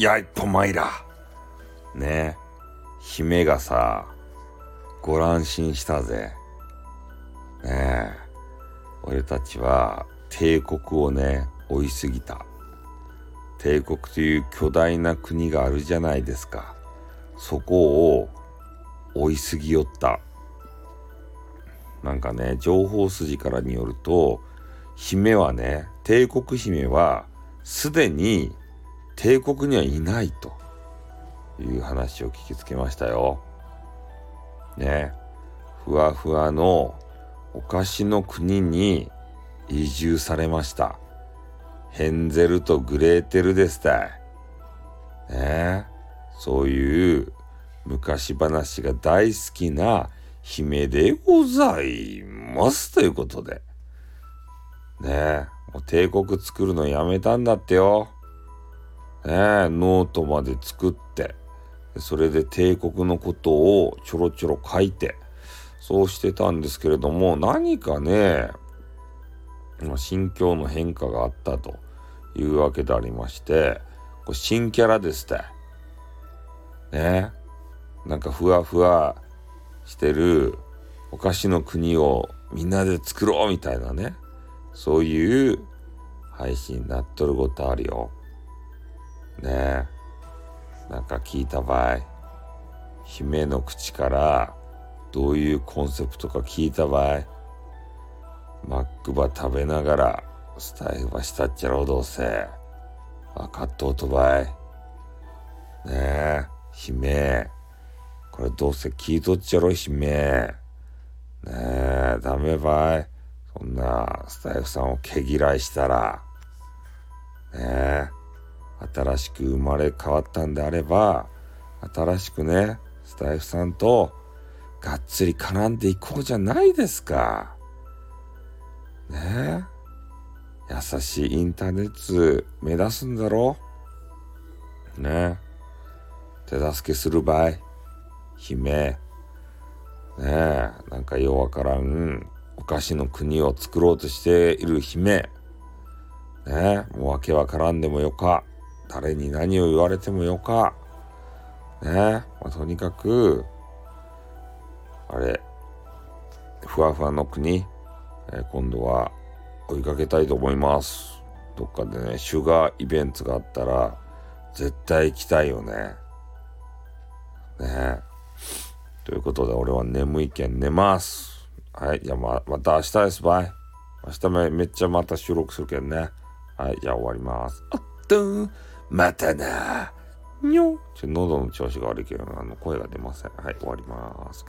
やいぽまいら。ね姫がさ、ご乱心したぜ。ねえ。俺たちは帝国をね、追いすぎた。帝国という巨大な国があるじゃないですか。そこを追いすぎよった。なんかね、情報筋からによると、姫はね、帝国姫はすでに帝国にはいないという話を聞きつけましたよ。ね、ふわふわのお菓子の国に移住されました。ヘンゼルとグレーテルですたい。ねそういう昔話が大好きな姫でございますということで。ねえ、もう帝国作るのやめたんだってよ。ね、ノートまで作って、それで帝国のことをちょろちょろ書いて、そうしてたんですけれども、何かね、心境の変化があったというわけでありまして、これ新キャラですって。ね。なんかふわふわしてるお菓子の国をみんなで作ろうみたいなね。そういう配信になっとることあるよ。ね。なんか聞いた場合、姫の口からどういうコンセプトか聞いた場合、マックバ食べながらスタイフばしたっちゃろうどうせ。分かっとうとばい。ねえ、姫。これどうせ聞いとっちゃろ、姫。ねえ、ダメばい。そんなスタイフさんを毛嫌いしたら。新しく生まれ変わったんであれば、新しくね、スタイフさんとがっつり絡んでいこうじゃないですか。ねえ。優しいインターネット目指すんだろねえ。手助けする場合、姫。ねえ。なんかようわからん、お菓子の国を作ろうとしている姫。ねえ。もうわけわからんでもよか。誰に何を言われてもよか。ね。まあ、とにかく、あれ、ふわふわの国、えー、今度は追いかけたいと思います。どっかでね、シュガーイベントがあったら、絶対行きたいよね。ねということで、俺は眠いけん寝ます。はい、じゃあままた明日です、バイ。明日めめっちゃまた収録するけんね。はい、じゃあ終わります。あっとまたなにょちょ喉の調子が悪いけど、あの声が出ません。はい、終わります。